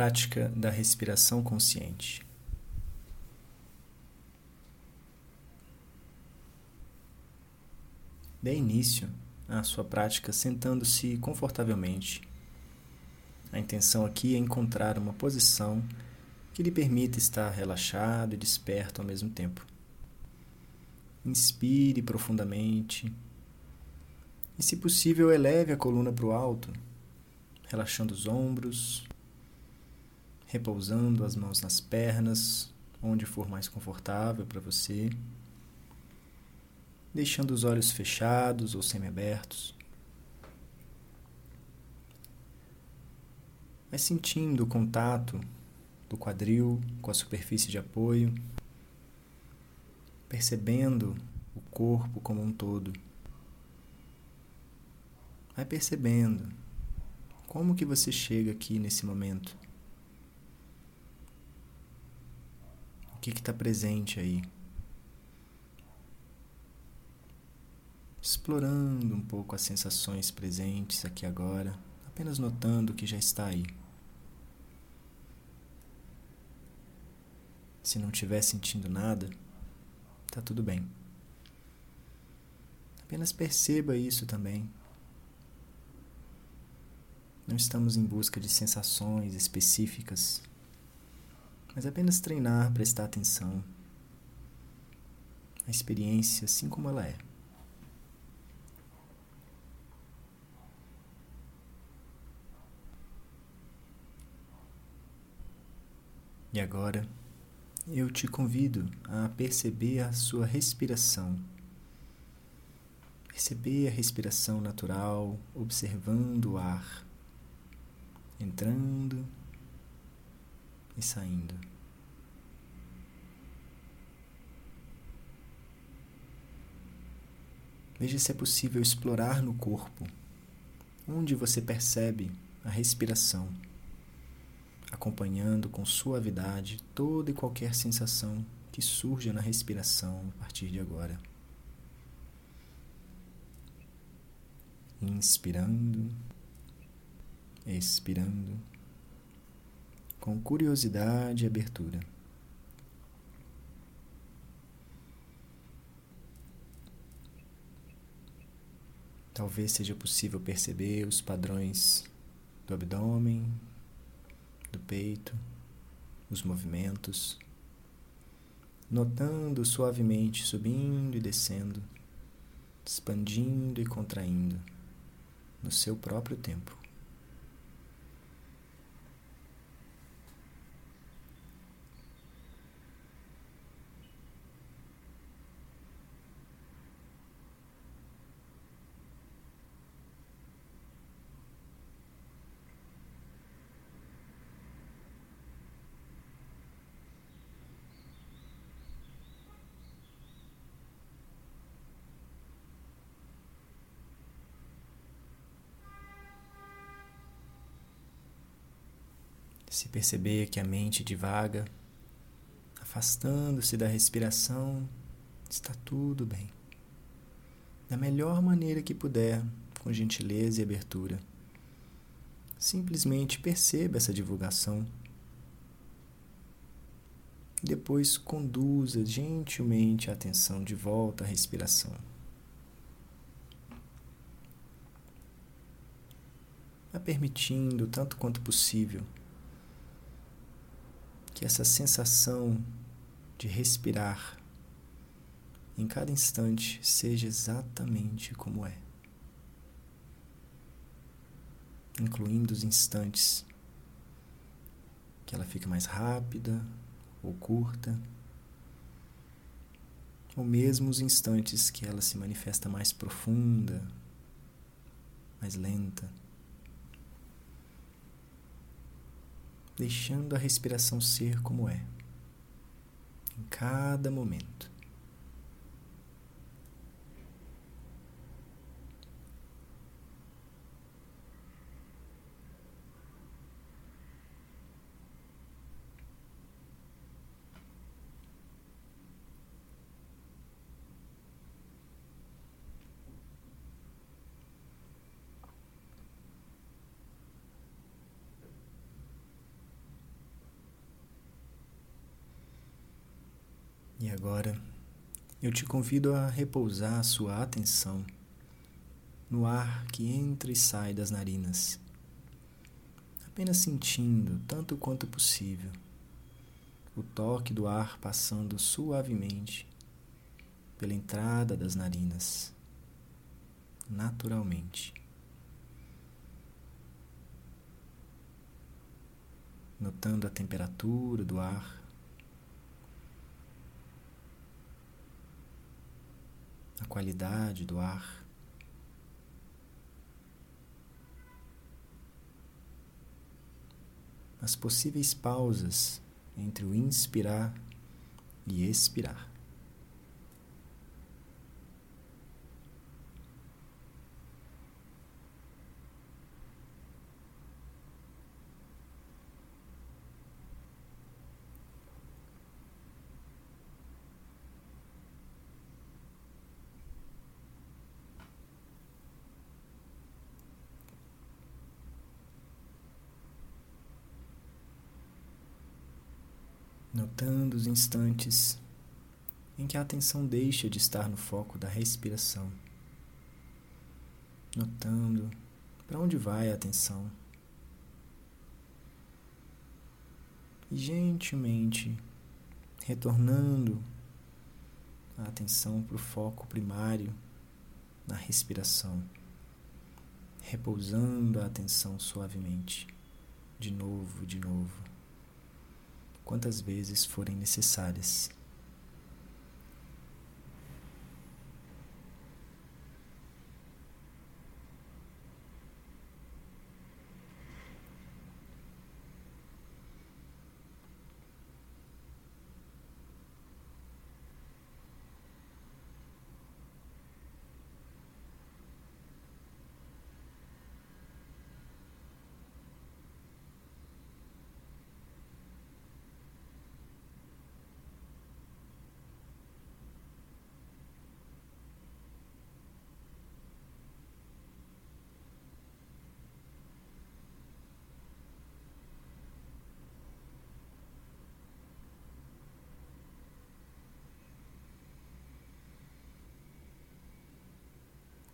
Prática da respiração consciente. Dê início à sua prática sentando-se confortavelmente. A intenção aqui é encontrar uma posição que lhe permita estar relaxado e desperto ao mesmo tempo. Inspire profundamente e, se possível, eleve a coluna para o alto, relaxando os ombros, repousando as mãos nas pernas, onde for mais confortável para você, deixando os olhos fechados ou semiabertos. Vai sentindo o contato do quadril com a superfície de apoio, percebendo o corpo como um todo. Vai percebendo como que você chega aqui nesse momento. O que está presente aí? Explorando um pouco as sensações presentes aqui agora, apenas notando o que já está aí. Se não estiver sentindo nada, está tudo bem. Apenas perceba isso também. Não estamos em busca de sensações específicas mas apenas treinar, prestar atenção. A experiência assim como ela é. E agora, eu te convido a perceber a sua respiração. Perceber a respiração natural, observando o ar entrando e saindo. Veja se é possível explorar no corpo onde você percebe a respiração, acompanhando com suavidade toda e qualquer sensação que surja na respiração a partir de agora. Inspirando, expirando com curiosidade e abertura. Talvez seja possível perceber os padrões do abdômen, do peito, os movimentos, notando suavemente subindo e descendo, expandindo e contraindo no seu próprio tempo. Se perceber que a mente divaga, afastando-se da respiração, está tudo bem. Da melhor maneira que puder, com gentileza e abertura. Simplesmente perceba essa divulgação. Depois conduza gentilmente a atenção de volta à respiração. Permitindo, tanto quanto possível, que essa sensação de respirar em cada instante seja exatamente como é, incluindo os instantes que ela fica mais rápida ou curta, ou mesmo os instantes que ela se manifesta mais profunda, mais lenta. Deixando a respiração ser como é, em cada momento. E agora eu te convido a repousar a sua atenção no ar que entra e sai das narinas, apenas sentindo, tanto quanto possível, o toque do ar passando suavemente pela entrada das narinas, naturalmente. Notando a temperatura do ar qualidade do ar. As possíveis pausas entre o inspirar e expirar. Notando os instantes em que a atenção deixa de estar no foco da respiração, notando para onde vai a atenção. E gentilmente retornando a atenção para o foco primário na respiração, repousando a atenção suavemente, de novo, de novo quantas vezes forem necessárias.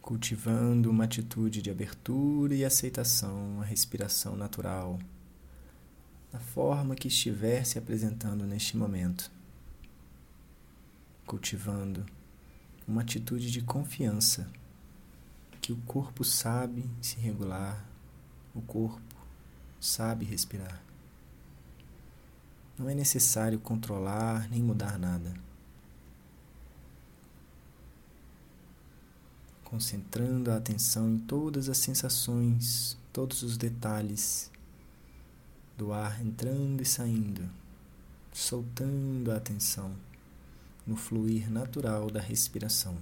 Cultivando uma atitude de abertura e aceitação à respiração natural, da forma que estiver se apresentando neste momento. Cultivando uma atitude de confiança que o corpo sabe se regular, o corpo sabe respirar. Não é necessário controlar nem mudar nada. Concentrando a atenção em todas as sensações, todos os detalhes do ar entrando e saindo, soltando a atenção no fluir natural da respiração.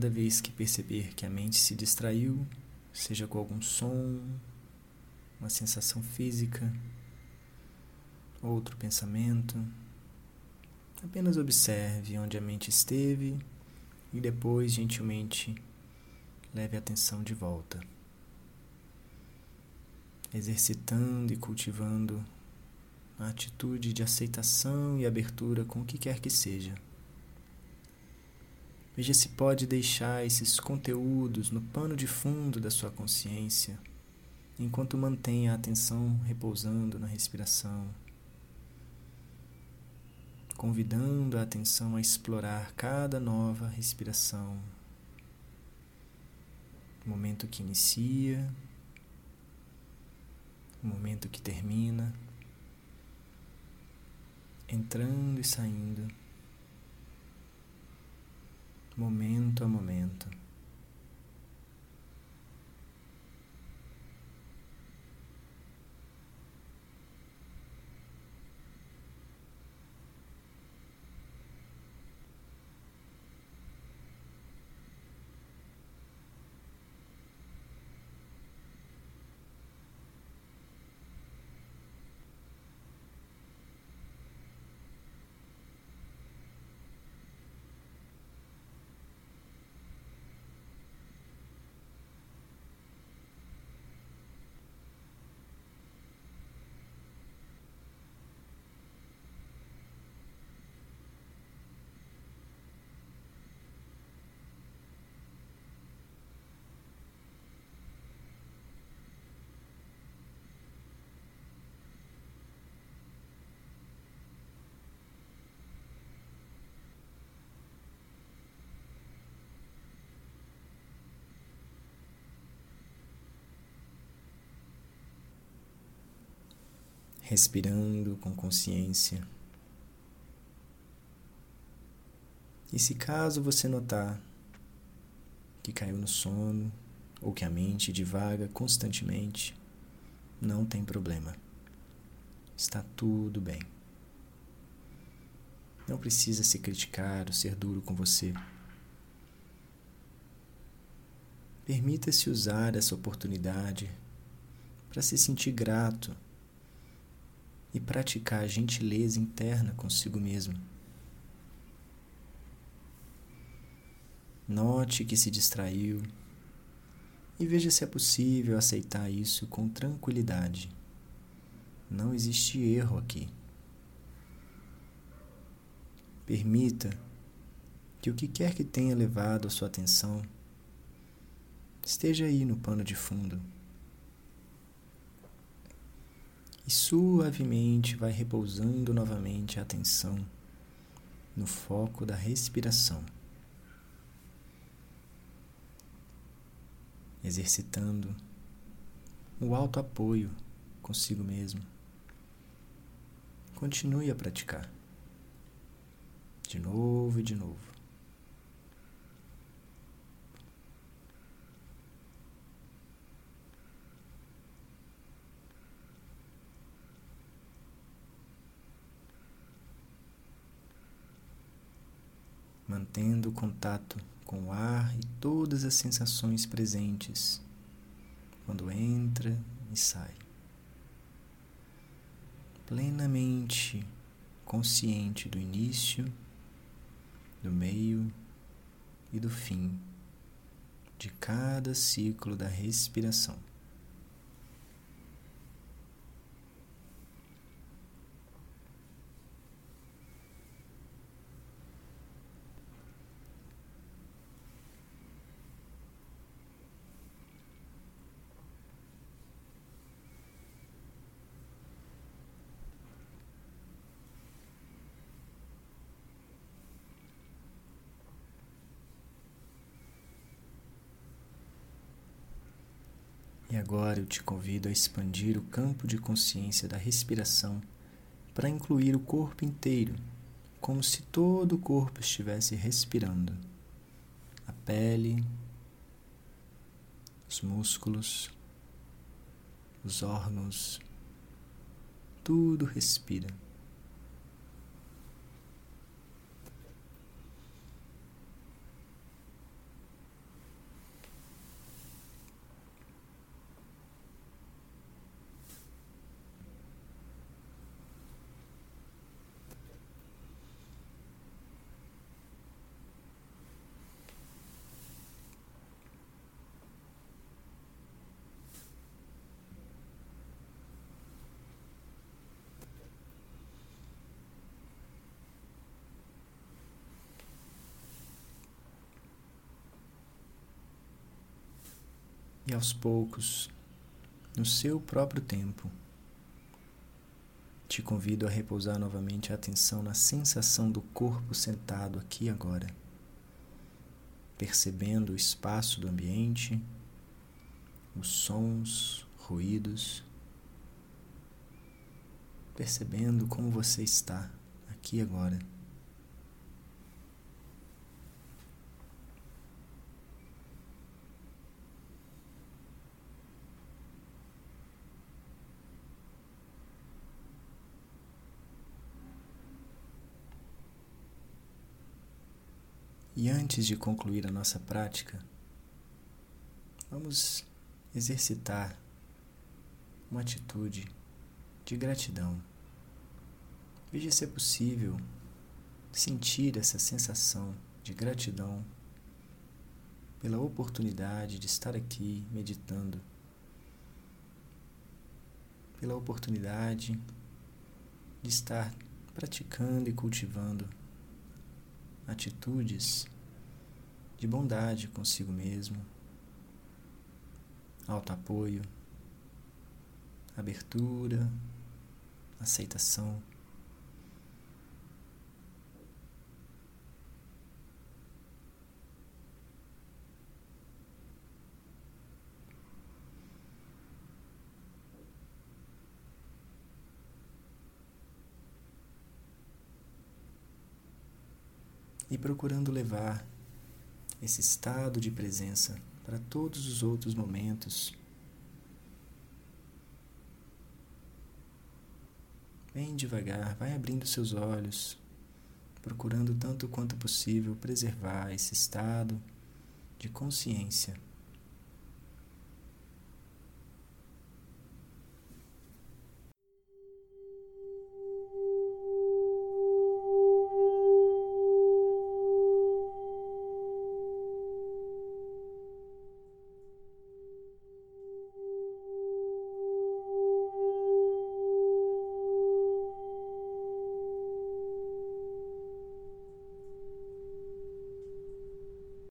Cada vez que perceber que a mente se distraiu, seja com algum som, uma sensação física, outro pensamento, apenas observe onde a mente esteve e depois gentilmente leve a atenção de volta, exercitando e cultivando a atitude de aceitação e abertura com o que quer que seja. Veja se pode deixar esses conteúdos no pano de fundo da sua consciência, enquanto mantém a atenção repousando na respiração, convidando a atenção a explorar cada nova respiração. Momento que inicia, momento que termina, entrando e saindo momento a momento. Respirando com consciência. E se caso você notar que caiu no sono ou que a mente divaga constantemente, não tem problema. Está tudo bem. Não precisa se criticar ou ser duro com você. Permita-se usar essa oportunidade para se sentir grato e praticar a gentileza interna consigo mesmo. Note que se distraiu e veja se é possível aceitar isso com tranquilidade. Não existe erro aqui. Permita que o que quer que tenha levado a sua atenção esteja aí no pano de fundo. E suavemente vai repousando novamente a atenção no foco da respiração. Exercitando o alto apoio consigo mesmo. Continue a praticar de novo e de novo. Mantendo o contato com o ar e todas as sensações presentes quando entra e sai. Plenamente consciente do início do meio e do fim de cada ciclo da respiração. Agora eu te convido a expandir o campo de consciência da respiração para incluir o corpo inteiro, como se todo o corpo estivesse respirando. A pele, os músculos, os órgãos, tudo respira. E aos poucos, no seu próprio tempo, te convido a repousar novamente a atenção na sensação do corpo sentado aqui agora, percebendo o espaço do ambiente, os sons, ruídos, percebendo como você está aqui agora. E antes de concluir a nossa prática, vamos exercitar uma atitude de gratidão. Veja se é possível sentir essa sensação de gratidão pela oportunidade de estar aqui meditando, pela oportunidade de estar praticando e cultivando atitudes de bondade consigo mesmo, alto apoio, abertura, aceitação. E procurando levar esse estado de presença para todos os outros momentos. Bem devagar, vai abrindo seus olhos, procurando tanto quanto possível preservar esse estado de consciência.